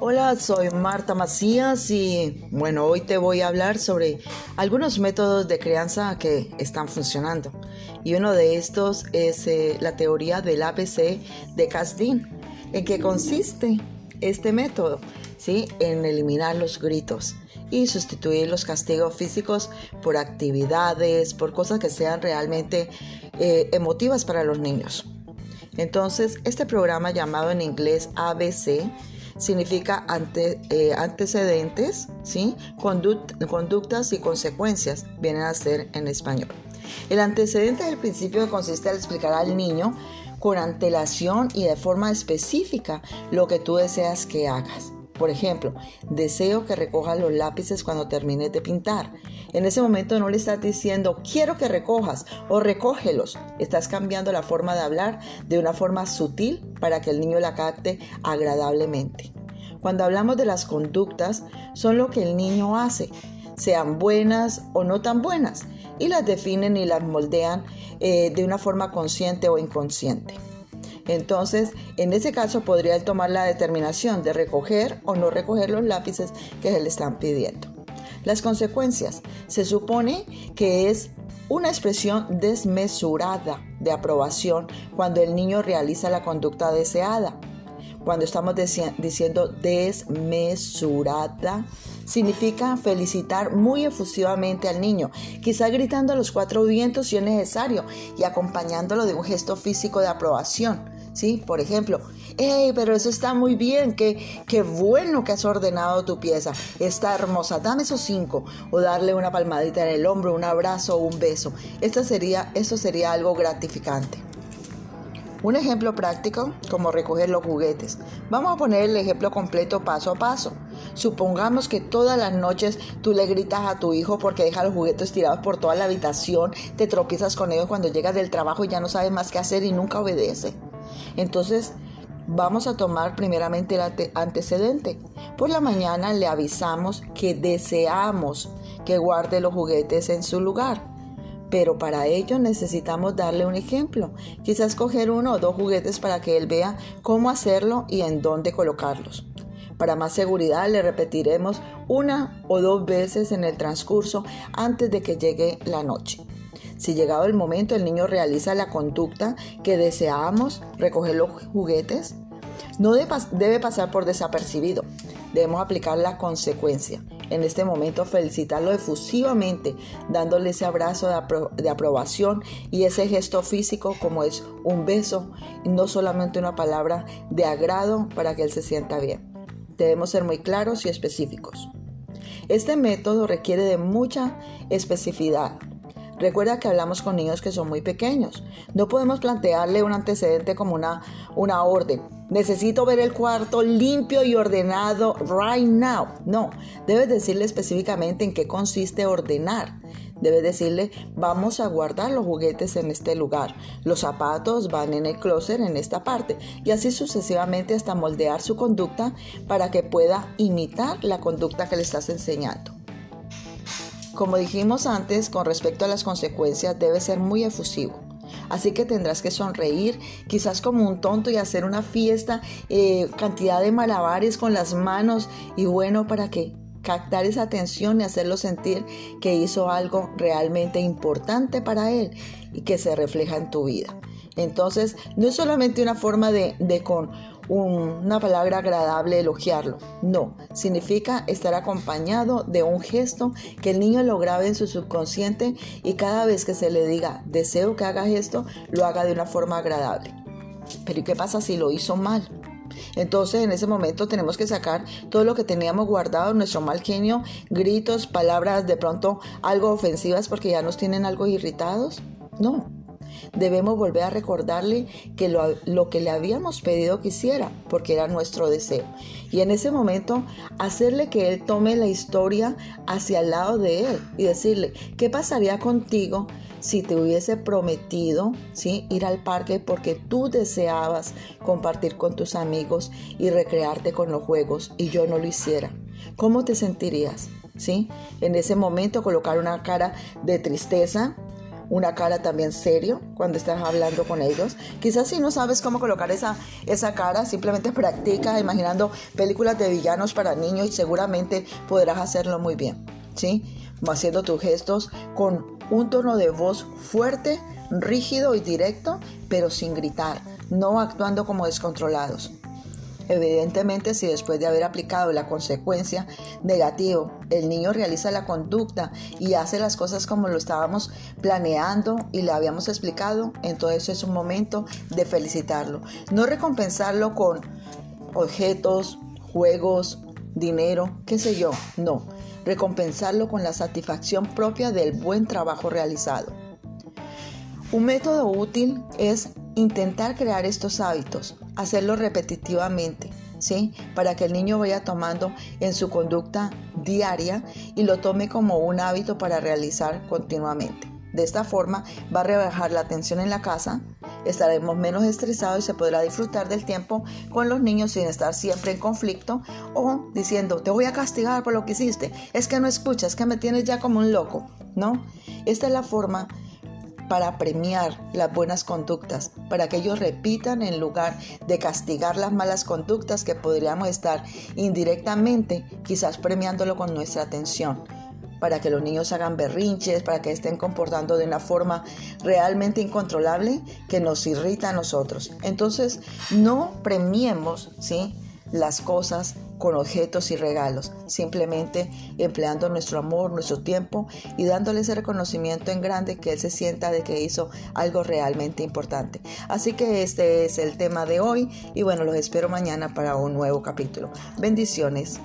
Hola, soy Marta Macías y bueno, hoy te voy a hablar sobre algunos métodos de crianza que están funcionando. Y uno de estos es eh, la teoría del ABC de Casdin. ¿En qué consiste este método? ¿Sí? En eliminar los gritos y sustituir los castigos físicos por actividades, por cosas que sean realmente eh, emotivas para los niños. Entonces, este programa llamado en inglés ABC significa eh, antecedentes, ¿sí? conductas y consecuencias, vienen a ser en español. El antecedente es el principio que consiste en explicar al niño con antelación y de forma específica lo que tú deseas que hagas. Por ejemplo, deseo que recojas los lápices cuando termines de pintar. En ese momento no le estás diciendo quiero que recojas o recógelos. Estás cambiando la forma de hablar de una forma sutil para que el niño la capte agradablemente. Cuando hablamos de las conductas, son lo que el niño hace, sean buenas o no tan buenas, y las definen y las moldean eh, de una forma consciente o inconsciente. Entonces, en ese caso podría él tomar la determinación de recoger o no recoger los lápices que se le están pidiendo. Las consecuencias. Se supone que es una expresión desmesurada de aprobación cuando el niño realiza la conducta deseada. Cuando estamos diciendo desmesurada, significa felicitar muy efusivamente al niño, quizá gritando a los cuatro vientos si es necesario y acompañándolo de un gesto físico de aprobación. ¿Sí? Por ejemplo, hey, pero eso está muy bien, qué, qué bueno que has ordenado tu pieza, está hermosa, dame esos cinco, o darle una palmadita en el hombro, un abrazo un beso. Esto sería, sería algo gratificante. Un ejemplo práctico, como recoger los juguetes. Vamos a poner el ejemplo completo paso a paso. Supongamos que todas las noches tú le gritas a tu hijo porque deja los juguetes tirados por toda la habitación, te tropiezas con ellos cuando llegas del trabajo y ya no sabes más qué hacer y nunca obedece. Entonces, vamos a tomar primeramente el antecedente. Por la mañana le avisamos que deseamos que guarde los juguetes en su lugar. Pero para ello necesitamos darle un ejemplo. Quizás coger uno o dos juguetes para que él vea cómo hacerlo y en dónde colocarlos. Para más seguridad le repetiremos una o dos veces en el transcurso antes de que llegue la noche. Si llegado el momento el niño realiza la conducta que deseamos, recoger los juguetes, no debe pasar por desapercibido. Debemos aplicar la consecuencia. En este momento felicitarlo efusivamente, dándole ese abrazo de, aprobación y ese gesto físico como es un beso no solamente una palabra de agrado para que él se sienta bien. Debemos ser muy claros y específicos. Este método requiere de mucha especificidad Recuerda que hablamos con niños que son muy pequeños. No podemos plantearle un antecedente como una, una orden. Necesito ver el cuarto limpio y ordenado right now. No, debes decirle específicamente en qué consiste ordenar. Debes decirle, vamos a guardar los juguetes en este lugar. Los zapatos van en el closet en esta parte. Y así sucesivamente hasta moldear su conducta para que pueda imitar la conducta que le estás enseñando. Como dijimos antes, con respecto a las consecuencias, debe ser muy efusivo. Así que tendrás que sonreír, quizás como un tonto y hacer una fiesta, eh, cantidad de malabares con las manos y bueno, para que captar esa atención y hacerlo sentir que hizo algo realmente importante para él y que se refleja en tu vida. Entonces, no es solamente una forma de, de con una palabra agradable elogiarlo. No, significa estar acompañado de un gesto que el niño lo grabe en su subconsciente y cada vez que se le diga deseo que haga esto, lo haga de una forma agradable. Pero ¿y qué pasa si lo hizo mal? Entonces en ese momento tenemos que sacar todo lo que teníamos guardado, nuestro mal genio, gritos, palabras de pronto algo ofensivas porque ya nos tienen algo irritados. No, Debemos volver a recordarle que lo, que le habíamos pedido que hiciera, porque era nuestro deseo. Y en ese momento hacerle que él tome la historia hacia el lado de él y decirle, ¿qué pasaría contigo si te hubiese prometido ¿sí? ir al parque porque tú deseabas compartir con tus amigos y recrearte con los juegos y yo no lo hiciera? ¿Cómo te sentirías? ¿Sí? En ese momento colocar una cara de tristeza, una cara también serio cuando estás hablando con ellos. Quizás si no sabes cómo colocar esa, esa cara, simplemente practica imaginando películas de villanos para niños y seguramente podrás hacerlo muy bien. ¿Sí? Haciendo tus gestos con un tono de voz fuerte, rígido y directo, pero sin gritar, no actuando como descontrolados. Evidentemente, si después de haber aplicado la consecuencia negativo, el niño realiza la conducta y hace las cosas como lo estábamos planeando y le habíamos explicado, entonces es un momento de felicitarlo. No recompensarlo con objetos, juegos, dinero, qué sé yo, no. Recompensarlo con la satisfacción propia del buen trabajo realizado. Un método útil es intentar crear estos hábitos, hacerlo repetitivamente, ¿sí? Para que el niño vaya tomando en su conducta diaria y lo tome como un hábito para realizar continuamente. De esta forma va a rebajar la tensión en la casa, estaremos menos estresados y se podrá disfrutar del tiempo con los niños sin estar siempre en conflicto o diciendo te voy a castigar por lo que hiciste, es que no escuchas, que me tienes ya como un loco, ¿no? Esta es la forma para premiar las buenas conductas, para que ellos repitan en lugar de castigar las malas conductas que podríamos estar indirectamente quizás premiándolo con nuestra atención para que los niños hagan berrinches, para que estén comportando de una forma realmente incontrolable que nos irrita a nosotros. Entonces, no premiemos, ¿sí? las cosas con objetos y regalos, simplemente empleando nuestro amor, nuestro tiempo y dándole ese reconocimiento en grande que él se sienta de que hizo algo realmente importante. Así que este es el tema de hoy y bueno, los espero mañana para un nuevo capítulo. Bendiciones.